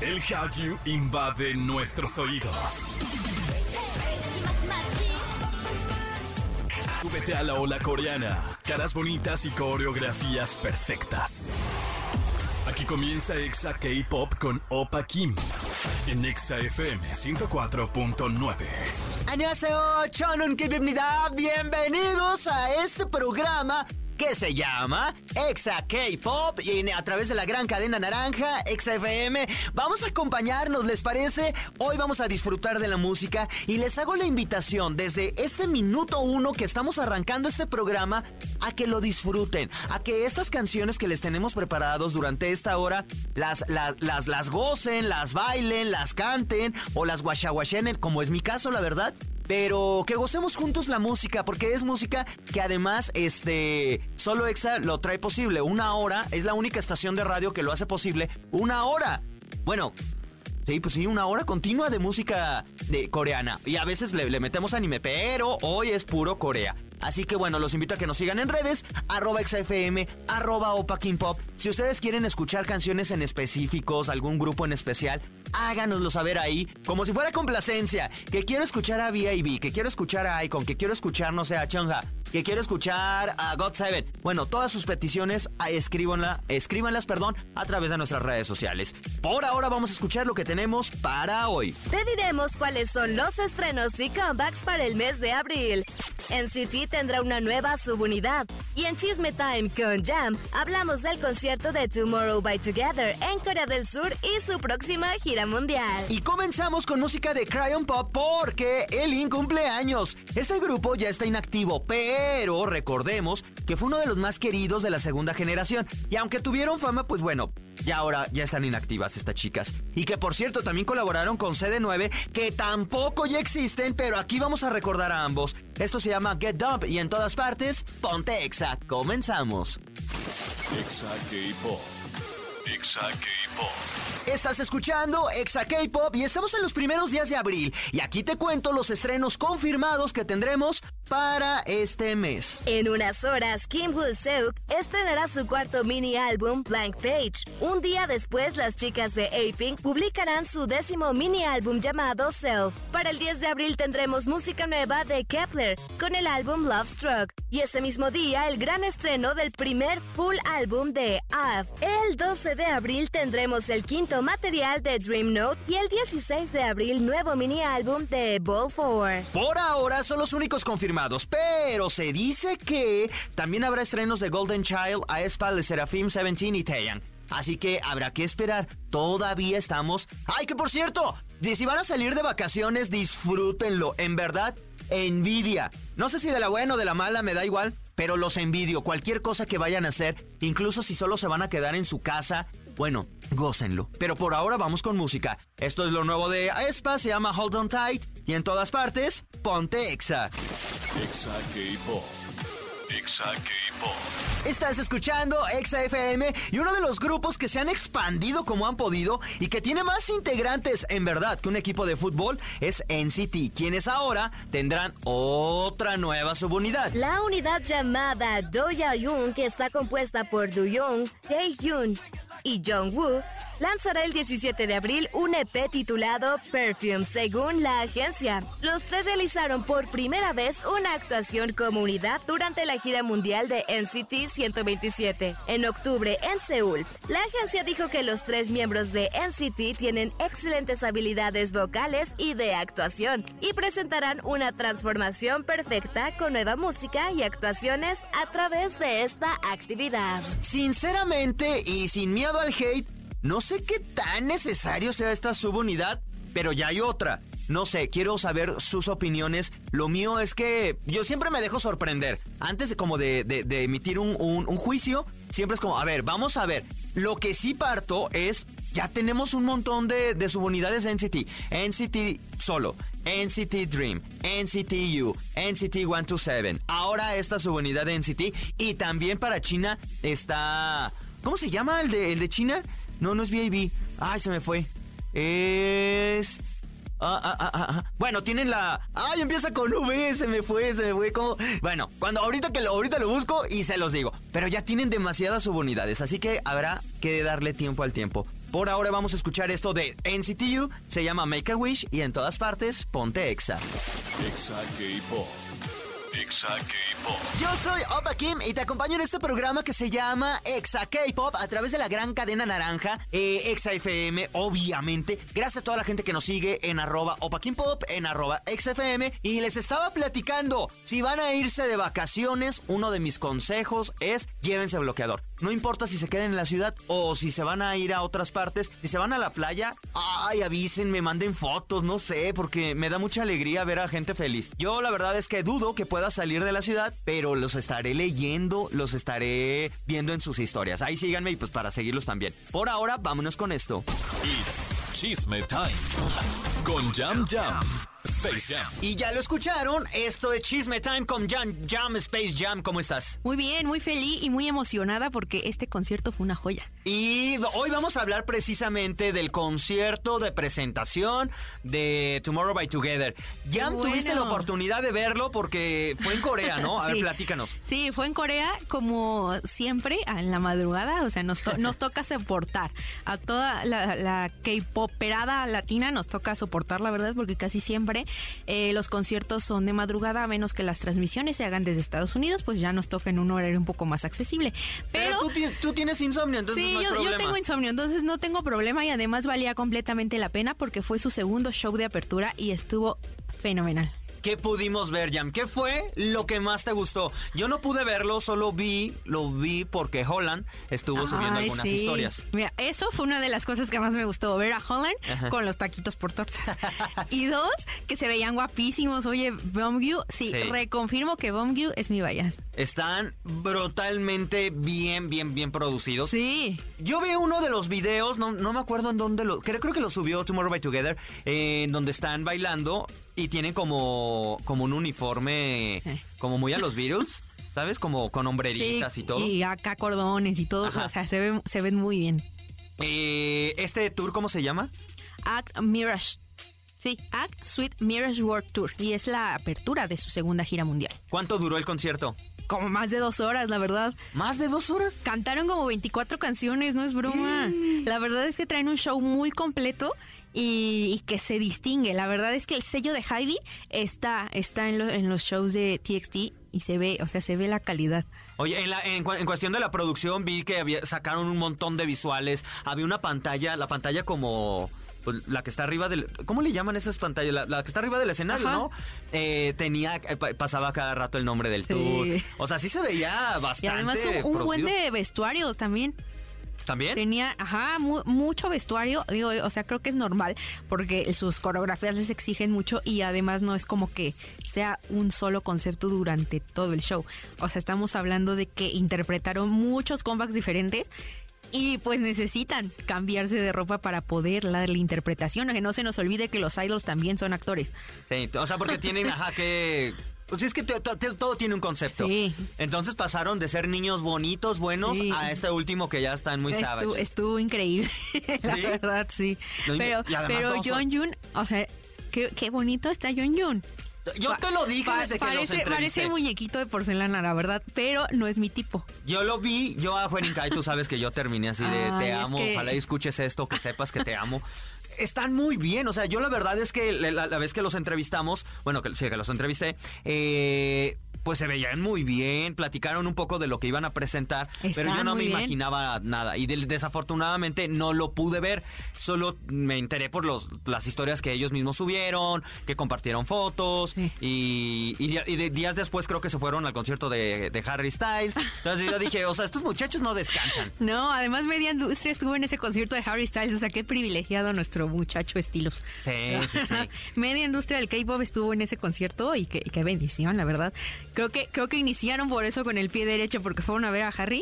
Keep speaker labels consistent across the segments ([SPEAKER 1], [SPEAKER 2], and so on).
[SPEAKER 1] El Hallyu invade nuestros oídos. Súbete a la ola coreana, caras bonitas y coreografías perfectas. Aquí comienza Exa K-Pop con Opa Kim en Exa FM 104.9.
[SPEAKER 2] Añaseo, Chonon Bienvenidos a este programa que se llama Exa K-Pop y a través de la gran cadena naranja, Exa FM. Vamos a acompañarnos, ¿les parece? Hoy vamos a disfrutar de la música y les hago la invitación desde este minuto uno que estamos arrancando este programa a que lo disfruten, a que estas canciones que les tenemos preparados durante esta hora las, las, las, las gocen, las bailen, las canten o las guachaguachenen, como es mi caso, la verdad pero que gocemos juntos la música, porque es música que además, este, solo EXA lo trae posible. Una hora, es la única estación de radio que lo hace posible. Una hora. Bueno, Sí, pues sí, una hora continua de música de coreana. Y a veces le, le, metemos anime, pero hoy es puro Corea. Así que bueno, los invito a que nos sigan en redes, arroba XFM, arroba Pop. Si ustedes quieren escuchar canciones en específicos, algún grupo en especial, háganoslo saber ahí, como si fuera complacencia. Que quiero escuchar a B.I.B., que quiero escuchar a Icon, que quiero escuchar, no sé, a Chungha, que quiero escuchar a God Seven. Bueno, todas sus peticiones, escríbanla, escríbanlas, perdón, a través de nuestras redes sociales. Por ahora vamos a escuchar lo que tenemos para hoy.
[SPEAKER 3] Te diremos cuáles son los estrenos y comebacks para el mes de abril. NCT tendrá una nueva subunidad. Y en Chisme Time con Jam hablamos del concierto de Tomorrow by Together en Corea del Sur y su próxima gira mundial.
[SPEAKER 2] Y comenzamos con música de Cryon Pop porque Elin cumple años. Este grupo ya está inactivo, pero recordemos que fue uno de los más queridos de la segunda generación. Y aunque tuvieron fama, pues bueno, ya ahora ya están inactivas estas chicas. Y que por cierto también colaboraron con CD9, que tampoco ya existen, pero aquí vamos a recordar a ambos. Esto se llama Get Dump y en todas partes, ponte Exa. Comenzamos.
[SPEAKER 1] Exa K-Pop. Exa K-Pop.
[SPEAKER 2] Estás escuchando Exa K-Pop y estamos en los primeros días de abril. Y aquí te cuento los estrenos confirmados que tendremos para este mes.
[SPEAKER 3] En unas horas, Kim Woo-seuk estrenará su cuarto mini álbum Blank Page. Un día después, las chicas de A-Pink publicarán su décimo mini álbum llamado Self. Para el 10 de abril tendremos música nueva de Kepler con el álbum Love Struck. Y ese mismo día, el gran estreno del primer full álbum de Av. El 12 de abril tendremos el quinto material de Dream Note y el 16 de abril nuevo mini álbum de Ball 4.
[SPEAKER 2] Por ahora son los únicos confirmados pero se dice que también habrá estrenos de Golden Child, Aespa, de Seraphim 17 y Taeyang. Así que habrá que esperar. Todavía estamos. ¡Ay, que por cierto! Si van a salir de vacaciones, disfrútenlo. En verdad, envidia. No sé si de la buena o de la mala, me da igual. Pero los envidio. Cualquier cosa que vayan a hacer, incluso si solo se van a quedar en su casa, bueno, gócenlo. Pero por ahora vamos con música. Esto es lo nuevo de Aespa, se llama Hold On Tight. Y en todas partes, ponte Exa.
[SPEAKER 1] Exa K-Pop. Exa K-Pop.
[SPEAKER 2] Estás escuchando Exa FM y uno de los grupos que se han expandido como han podido y que tiene más integrantes en verdad que un equipo de fútbol es NCT, quienes ahora tendrán otra nueva subunidad.
[SPEAKER 3] La unidad llamada Doya Yoon, que está compuesta por Do Young, Tae Hyun y Jung Woo lanzará el 17 de abril un EP titulado Perfume, según la agencia. Los tres realizaron por primera vez una actuación como unidad durante la gira mundial de NCT 127 en octubre en Seúl. La agencia dijo que los tres miembros de NCT tienen excelentes habilidades vocales y de actuación y presentarán una transformación perfecta con nueva música y actuaciones a través de esta actividad.
[SPEAKER 2] Sinceramente y sin miedo al hate, no sé qué tan necesario sea esta subunidad, pero ya hay otra. No sé, quiero saber sus opiniones. Lo mío es que yo siempre me dejo sorprender. Antes de como de, de, emitir un, un, un, juicio, siempre es como, a ver, vamos a ver. Lo que sí parto es, ya tenemos un montón de, de subunidades de NCT. NCT solo, NCT Dream, NCT U, NCT 127. Ahora esta subunidad de NCT. Y también para China está... ¿Cómo se llama el de, el de China? No, no es BAB. Ay, se me fue. Es. Ah, ah, ah, ah, ah. Bueno, tienen la. ¡Ay, empieza con V! Se me fue, se me fue. como. Bueno, cuando ahorita que lo, ahorita lo busco y se los digo. Pero ya tienen demasiadas subunidades, así que habrá que darle tiempo al tiempo. Por ahora vamos a escuchar esto de NCTU, se llama Make a Wish y en todas partes ponte Exa.
[SPEAKER 1] Exa K-Pop. K-Pop.
[SPEAKER 2] Yo soy Opa Kim y te acompaño en este programa que se llama Exa K-Pop a través de la gran cadena naranja, eh, Exa FM, obviamente. Gracias a toda la gente que nos sigue en arroba Opa Kim Pop, en arroba Exa FM. Y les estaba platicando, si van a irse de vacaciones, uno de mis consejos es llévense bloqueador. No importa si se queden en la ciudad o si se van a ir a otras partes. Si se van a la playa, ay, avísenme, manden fotos, no sé, porque me da mucha alegría ver a gente feliz. Yo la verdad es que dudo que pueda salir de la ciudad, pero los estaré leyendo, los estaré viendo en sus historias. Ahí síganme y pues para seguirlos también. Por ahora, vámonos con esto.
[SPEAKER 1] It's Chisme Time. Con Jam Jam. Space Jam.
[SPEAKER 2] Y ya lo escucharon, esto es Chisme Time con Jam Jam Space Jam. ¿Cómo estás?
[SPEAKER 4] Muy bien, muy feliz y muy emocionada porque este concierto fue una joya.
[SPEAKER 2] Y hoy vamos a hablar precisamente del concierto de presentación de Tomorrow by Together. Jam,
[SPEAKER 4] bueno.
[SPEAKER 2] tuviste la oportunidad de verlo porque fue en Corea, ¿no? A ver, platícanos.
[SPEAKER 4] Sí, fue en Corea como siempre en la madrugada, o sea, nos, to- nos toca soportar a toda la, la K-poperada latina, nos toca soportar, la verdad, porque casi siempre eh, los conciertos son de madrugada, a menos que las transmisiones se hagan desde Estados Unidos, pues ya nos toca en un horario un poco más accesible.
[SPEAKER 2] Pero,
[SPEAKER 4] Pero,
[SPEAKER 2] tú, ti- tú tienes insomnio, entonces
[SPEAKER 4] Sí,
[SPEAKER 2] no hay
[SPEAKER 4] yo, tengo insomnio, entonces no tengo problema y además valía completamente la pena porque fue su segundo show de apertura y estuvo fenomenal.
[SPEAKER 2] ¿Qué pudimos ver, Jam? ¿Qué fue lo que más te gustó? Yo no pude verlo, solo vi, lo vi porque Holland estuvo subiendo algunas
[SPEAKER 4] sí.
[SPEAKER 2] historias.
[SPEAKER 4] Mira, eso fue una de las cosas que más me gustó, ver a Holland
[SPEAKER 2] Ajá.
[SPEAKER 4] con los taquitos por tortas. y dos, que se veían guapísimos. Oye, Bomgyu, sí,
[SPEAKER 2] Sí.
[SPEAKER 4] reconfirmo que Bomgyu es mi bias.
[SPEAKER 2] Están brutalmente bien, bien, bien producidos.
[SPEAKER 4] Sí.
[SPEAKER 2] Yo vi uno de los videos, no, no me acuerdo en dónde lo. Creo, creo que lo subió Tomorrow by Together, eh, en donde están bailando y tienen como, como un uniforme, como muy a los Beatles, ¿sabes? Como con hombreritas
[SPEAKER 4] sí,
[SPEAKER 2] y todo.
[SPEAKER 4] Y acá cordones y todo.
[SPEAKER 2] Ajá.
[SPEAKER 4] O sea, se, ven, se ven muy bien.
[SPEAKER 2] Eh, ¿Este tour cómo se llama?
[SPEAKER 4] Act Mirage. Sí, Act Sweet Mirage World Tour. Y es la apertura de su segunda gira mundial.
[SPEAKER 2] ¿Cuánto duró el concierto?
[SPEAKER 4] Como más de dos horas, la verdad.
[SPEAKER 2] ¿Más de dos horas?
[SPEAKER 4] Cantaron como 24 canciones, no es broma. La verdad es que traen un show muy completo y, y que se distingue. La verdad es que el sello de Javi está, está en, lo- en los shows de TXT y se ve, o sea, se ve la calidad.
[SPEAKER 2] Oye, en, la- en en cuestión de la producción vi que había, sacaron un montón de visuales. Había una pantalla, la pantalla como pues, la que está arriba del... ¿Cómo le llaman esas pantallas? La, la que está arriba del escenario,
[SPEAKER 4] Ajá.
[SPEAKER 2] ¿no? Eh, tenía, eh, pa- pasaba cada rato el nombre del
[SPEAKER 4] Sí.
[SPEAKER 2] tour. O sea, sí se veía bastante
[SPEAKER 4] Y además un, un buen de vestuarios también.
[SPEAKER 2] ¿También?
[SPEAKER 4] Tenía, ajá, mu- mucho vestuario. Digo, o sea, creo que es normal porque sus coreografías les exigen mucho y además no es como que sea un solo concepto durante todo el show. O sea, estamos hablando de que interpretaron muchos comebacks diferentes. Y pues necesitan cambiarse de ropa para poder darle interpretación. Que no se nos olvide que los idols también son actores.
[SPEAKER 2] Sí, o sea, porque tienen, ajá, que... Pues es que todo tiene un concepto.
[SPEAKER 4] Sí.
[SPEAKER 2] Entonces pasaron de ser niños bonitos, buenos,
[SPEAKER 4] Sí.
[SPEAKER 2] a este último que ya están muy
[SPEAKER 4] Estuvo, estuvo increíble, la verdad, sí.
[SPEAKER 2] No,
[SPEAKER 4] pero pero John o sea, qué, qué bonito está John Jun.
[SPEAKER 2] Yo te lo dije
[SPEAKER 4] Pa-
[SPEAKER 2] desde que los
[SPEAKER 4] parece, parece muñequito de porcelana, la verdad, pero no es mi tipo.
[SPEAKER 2] Yo lo vi, yo a Juanincay, tú sabes que yo terminé así de
[SPEAKER 4] Ay,
[SPEAKER 2] te
[SPEAKER 4] es
[SPEAKER 2] amo,
[SPEAKER 4] que-
[SPEAKER 2] ojalá escuches esto, que sepas que te amo. Están muy bien, o sea, yo la verdad es que la, vez que los entrevistamos, bueno, que, sí, que los entrevisté, eh, pues se veían muy bien, platicaron un poco de lo que iban a presentar, pero yo no me
[SPEAKER 4] bien.
[SPEAKER 2] imaginaba nada y desafortunadamente no lo pude ver, solo me enteré por los, las historias que ellos mismos subieron, que compartieron fotos
[SPEAKER 4] Sí.
[SPEAKER 2] y, y di- y de- días después creo que se fueron al concierto de, de Harry Styles. Entonces yo dije, o sea, estos muchachos no descansan.
[SPEAKER 4] No, además Media Industria estuvo en ese concierto de Harry Styles, o sea, qué privilegiado nuestro muchacho estilos.
[SPEAKER 2] Sí, sí, sí.
[SPEAKER 4] Media Industria del K-pop estuvo en ese concierto y qué, qué bendición, la verdad. Creo que creo que iniciaron por eso con el pie derecho porque fueron a ver a Harry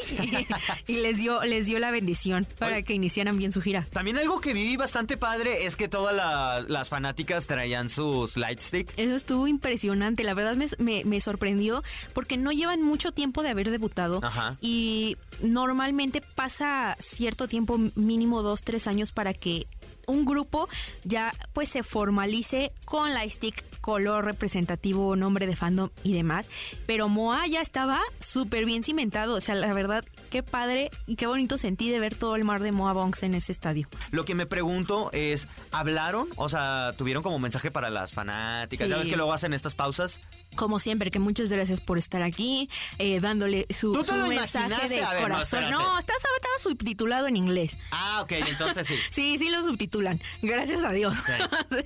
[SPEAKER 4] y, y les dio les dio la bendición para
[SPEAKER 2] Oye.
[SPEAKER 4] que iniciaran bien su gira.
[SPEAKER 2] También algo que vi bastante padre es que todas la- las fanáticas traían sus lightstick.
[SPEAKER 4] Eso estuvo impresionante, la verdad me, me- me sorprendió porque no llevan mucho tiempo de haber debutado
[SPEAKER 2] Ajá.
[SPEAKER 4] y normalmente pasa cierto tiempo, mínimo dos, tres años para que un grupo ya pues se formalice con la stick color representativo, nombre de fandom y demás. Pero Moa ya estaba súper bien cimentado. O sea, la verdad, qué padre y qué bonito sentí de ver todo el mar de Moa Bonks en ese estadio.
[SPEAKER 2] Lo que me pregunto es, ¿hablaron? O sea, ¿tuvieron como mensaje para las fanáticas?
[SPEAKER 4] Sí.
[SPEAKER 2] ¿Sabes que luego hacen estas pausas?
[SPEAKER 4] Como siempre, que muchas gracias por estar aquí, eh, dándole su,
[SPEAKER 2] ¿Tú te
[SPEAKER 4] su
[SPEAKER 2] lo
[SPEAKER 4] mensaje de
[SPEAKER 2] ver, no,
[SPEAKER 4] corazón. No, está, estaba subtitulado en inglés.
[SPEAKER 2] Ah, ok, entonces sí.
[SPEAKER 4] Sí, sí lo subtitulan, gracias a Dios.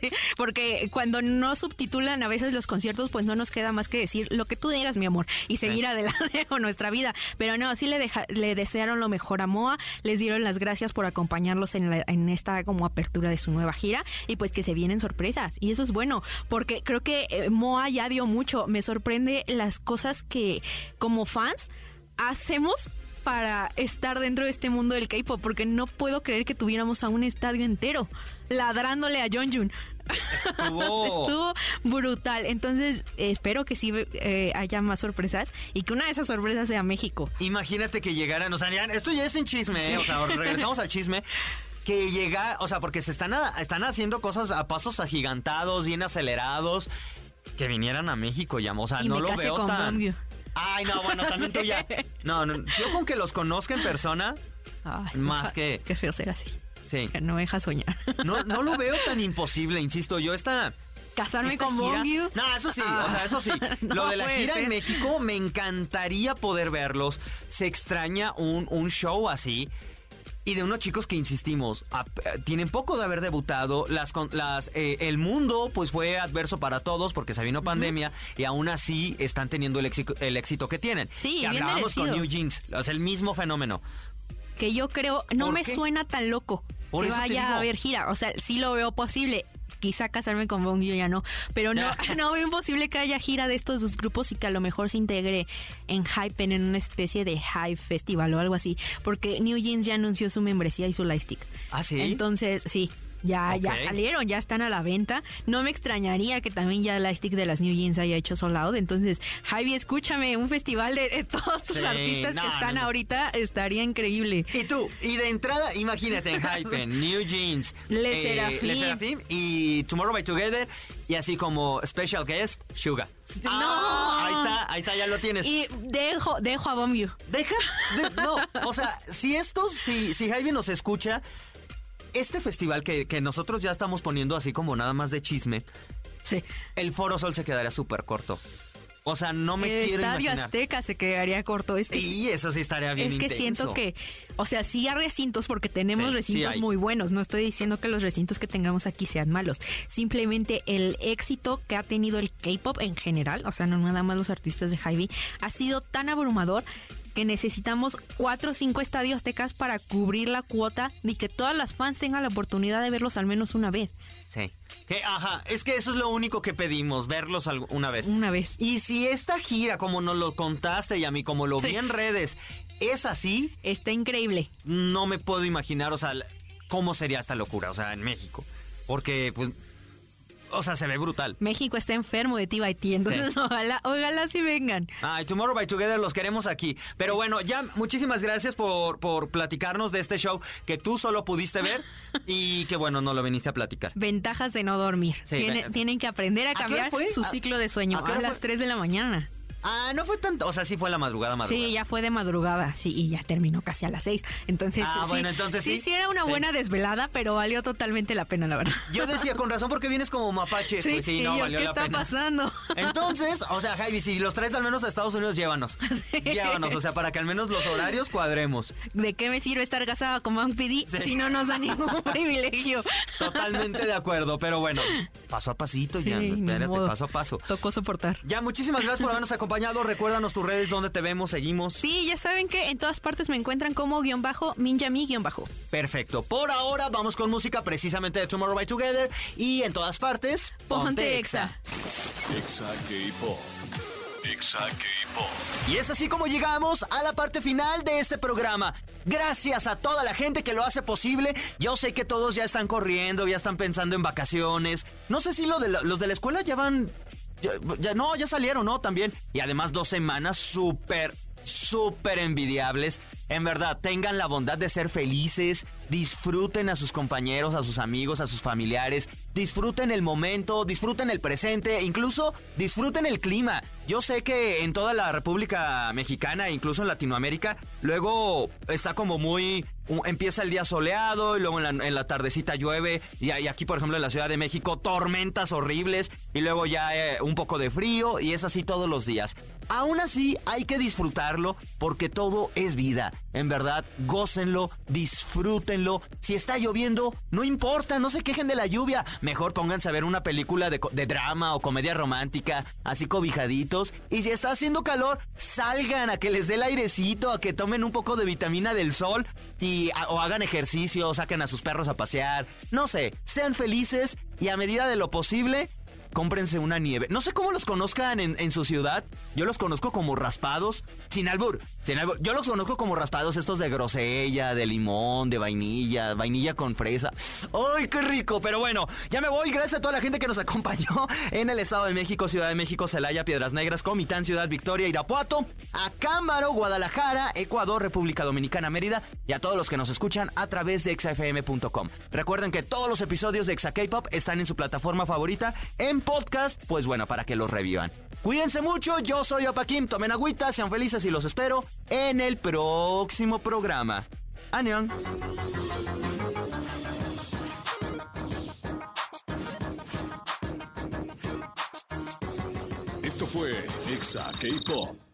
[SPEAKER 4] Sí, Porque cuando no subtitulan a veces los conciertos, pues no nos queda más que decir lo que tú digas, mi amor, y seguir adelante con nuestra vida. Pero no, sí le, deja- le desearon lo mejor a Moa, les dieron las gracias por acompañarlos en, la- en esta como apertura de su nueva gira y pues que se vienen sorpresas. Y eso es bueno, porque creo que eh, Moa ya dio mucho. Me sorprende las cosas que como fans hacemos para estar dentro de este mundo del K-pop, porque no puedo creer que tuviéramos a un estadio entero ladrándole a Jonghyun.
[SPEAKER 2] Estuvo-
[SPEAKER 4] Estuvo brutal. Entonces, espero que sí eh, haya más sorpresas y que una de esas sorpresas sea México.
[SPEAKER 2] Imagínate que llegaran, o sea, ya- esto ya es en chisme, ¿eh? o sea, regresamos al chisme. Que llega, o sea, porque se están, están haciendo cosas a pasos agigantados, bien acelerados, que vinieran a México ya, o sea,
[SPEAKER 4] Y
[SPEAKER 2] no
[SPEAKER 4] me
[SPEAKER 2] lo
[SPEAKER 4] case
[SPEAKER 2] veo
[SPEAKER 4] con
[SPEAKER 2] tan... Ay, no, bueno, también tú ya. No, no, yo con que los conozca en persona,
[SPEAKER 4] Ay,
[SPEAKER 2] Más que-
[SPEAKER 4] Qué feo ser así.
[SPEAKER 2] sí.
[SPEAKER 4] Que no deja soñar.
[SPEAKER 2] No, no lo veo tan imposible, insisto, yo esta...
[SPEAKER 4] Casarme
[SPEAKER 2] esta
[SPEAKER 4] con Bongyu.
[SPEAKER 2] No, eso sí,
[SPEAKER 4] Ah.
[SPEAKER 2] o sea, eso sí.
[SPEAKER 4] No
[SPEAKER 2] Lo de la gira en. México, me encantaría poder verlos. Se extraña un, un show así. Y de unos chicos que insistimos, eh, tienen poco de haber debutado, las, con- las eh, el mundo pues fue adverso para todos porque se vino pandemia y aún así están teniendo el éxito, el éxito que tienen.
[SPEAKER 4] Sí,
[SPEAKER 2] que hablábamos con
[SPEAKER 4] merecido.
[SPEAKER 2] New Jeans, es el mismo fenómeno.
[SPEAKER 4] que yo creo no
[SPEAKER 2] ¿Por
[SPEAKER 4] me
[SPEAKER 2] qué?
[SPEAKER 4] suena tan loco
[SPEAKER 2] Por
[SPEAKER 4] que vaya a haber gira. O sea, sí lo veo posible. Quizá casarme con Bong yo ya no, pero no, no veo imposible que haya gira de estos dos grupos y que a lo mejor se integre en Hypen en una especie de Hype Festival o algo así, porque New Jeans ya anunció su membresía y su lightstick.
[SPEAKER 2] ¿Ah, sí?
[SPEAKER 4] Entonces, sí. Ya, ya salieron, ya están a la venta. No me extrañaría que también ya la stick de las New Jeans haya hecho sold out. Entonces, Javi, escúchame, un festival de, de todos tus
[SPEAKER 2] Sí,
[SPEAKER 4] artistas
[SPEAKER 2] no,
[SPEAKER 4] que están
[SPEAKER 2] no, no.
[SPEAKER 4] ahorita estaría increíble.
[SPEAKER 2] Y tú, y de entrada, imagínate en Hypen, New Jeans, eh,
[SPEAKER 4] Le Serafim.
[SPEAKER 2] Le Serafim y Tomorrow by Together, y así como special guest, Suga.
[SPEAKER 4] No.
[SPEAKER 2] Ah, ahí está, ahí está, ya lo tienes.
[SPEAKER 4] Y dejo, dejo a
[SPEAKER 2] Deja, de- no, o sea, si esto, si, si Jaime nos escucha, este festival que, que nosotros ya estamos poniendo así como nada más de chisme,
[SPEAKER 4] Sí.
[SPEAKER 2] el Foro Sol se quedaría súper corto. O sea, no me
[SPEAKER 4] El
[SPEAKER 2] quiero
[SPEAKER 4] Estadio
[SPEAKER 2] imaginar.
[SPEAKER 4] Azteca se quedaría corto. Es que,
[SPEAKER 2] Y eso sí estaría bien
[SPEAKER 4] es que siento que, o sea, sí hay recintos porque tenemos
[SPEAKER 2] Sí,
[SPEAKER 4] recintos muy buenos. No estoy diciendo que los recintos que tengamos aquí sean malos. Simplemente el éxito que ha tenido el K-pop en general, o sea, no nada más los artistas de Hybe, ha sido tan abrumador que necesitamos cuatro o cinco estadios aztecas para cubrir la cuota y que todas las fans tengan la oportunidad de verlos al menos una vez.
[SPEAKER 2] Sí. Que, ajá, es que eso es lo único que pedimos, verlos una vez.
[SPEAKER 4] Una vez.
[SPEAKER 2] Y si esta gira, como nos lo contaste y a mí, como lo vi
[SPEAKER 4] Sí.
[SPEAKER 2] en redes, es así,
[SPEAKER 4] Está increíble.
[SPEAKER 2] no me puedo imaginar, o sea, cómo sería esta locura, o sea, en México. Porque, pues, o sea, se ve brutal.
[SPEAKER 4] México está enfermo de TBT, entonces ojalá, ojalá sí vengan.
[SPEAKER 2] Ay, Tomorrow by Together los queremos aquí. Pero bueno, ya muchísimas gracias por, por platicarnos de este show que tú solo pudiste ver y que bueno, no lo viniste a platicar.
[SPEAKER 4] Ventajas de no dormir.
[SPEAKER 2] Sí,
[SPEAKER 4] Tiene-
[SPEAKER 2] ven-
[SPEAKER 4] tienen que aprender a cambiar su
[SPEAKER 2] ¿A-
[SPEAKER 4] ciclo de sueño
[SPEAKER 2] a
[SPEAKER 4] a, las
[SPEAKER 2] fue?
[SPEAKER 4] 3 de la mañana.
[SPEAKER 2] Ah, no fue tanto, o sea, sí fue la madrugada, madrugada.
[SPEAKER 4] Sí, ya fue de madrugada, sí, y ya terminó casi a las 6. Entonces,
[SPEAKER 2] Ah,
[SPEAKER 4] sí,
[SPEAKER 2] bueno, entonces sí.
[SPEAKER 4] sí, era una
[SPEAKER 2] Sí.
[SPEAKER 4] buena desvelada, pero valió totalmente la pena, la verdad.
[SPEAKER 2] Yo decía, con razón, porque vienes como mapache.
[SPEAKER 4] Sí,
[SPEAKER 2] pues sí, no,
[SPEAKER 4] yo,
[SPEAKER 2] valió
[SPEAKER 4] ¿qué
[SPEAKER 2] la
[SPEAKER 4] está
[SPEAKER 2] pena.
[SPEAKER 4] pasando?
[SPEAKER 2] Entonces, o sea, Javi, si los traes al menos a Estados Unidos, llévanos. Llévanos, o sea, para que al menos los horarios cuadremos.
[SPEAKER 4] ¿De qué me sirve estar casada con Bang PD si no nos da ningún privilegio?
[SPEAKER 2] Totalmente de acuerdo, pero bueno, paso a pasito, ya, espérate,
[SPEAKER 4] modo.
[SPEAKER 2] paso a paso.
[SPEAKER 4] Tocó soportar.
[SPEAKER 2] Ya, muchísimas gracias por habernos acompañado. Recuérdanos tus redes, donde te vemos, seguimos.
[SPEAKER 4] Sí, ya saben que en todas partes me encuentran como guion bajo, Minjami guion bajo.
[SPEAKER 2] Perfecto. Por ahora vamos con música precisamente de Tomorrow by Together y en todas partes.
[SPEAKER 4] Ponte Exa.
[SPEAKER 1] Exa K-Pop. Exa K-Pop.
[SPEAKER 2] Y es así como llegamos a la parte final de este programa. Gracias a toda la gente que lo hace posible. Yo sé que todos ya están corriendo, ya están pensando en vacaciones. No sé si lo de la- los de la escuela ya van... Ya, ya- no, ya salieron, ¿no? También. Y además dos semanas súper, súper envidiables. En verdad, tengan la bondad de ser felices, disfruten a sus compañeros, a sus amigos, a sus familiares, disfruten el momento, disfruten el presente, incluso disfruten el clima. Yo sé que en toda la República Mexicana, incluso en Latinoamérica, luego está como muy empieza el día soleado y luego en la, tardecita llueve y, aquí por ejemplo en la Ciudad de México tormentas horribles y luego ya eh, un poco de frío y es así todos los días. Aún así, hay que disfrutarlo porque todo es vida. En verdad, gócenlo, disfrútenlo. Si está lloviendo, no importa, no se quejen de la lluvia. Mejor pónganse a ver una película de, drama o comedia romántica, así cobijaditos. Y si está haciendo calor, salgan a que les dé el airecito, a que tomen un poco de vitamina del sol y o hagan ejercicio, saquen a sus perros a pasear. No sé, sean felices y a medida de lo posible, cómprense una nieve. No sé cómo los conozcan en, su ciudad. Yo los conozco como raspados. Sin albur, sin albur. Yo los conozco como raspados estos de grosella, de limón, de vainilla, vainilla con fresa. ¡Ay, qué rico! Pero bueno, ya me voy. Gracias a toda la gente que nos acompañó en el Estado de México, Ciudad de México, Celaya, Piedras Negras, Comitán, Ciudad Victoria, Irapuato, Acámbaro, Guadalajara, Ecuador, República Dominicana, Mérida y a todos los que nos escuchan a través de exafm.com. Recuerden que todos los episodios de Exa K-Pop están en su plataforma favorita en podcast, pues bueno, para que los revivan. Cuídense mucho, yo soy Opa Kim, tomen agüita, sean felices y los espero en el próximo programa. ¡Anión!
[SPEAKER 1] Esto fue Exa K-Pop.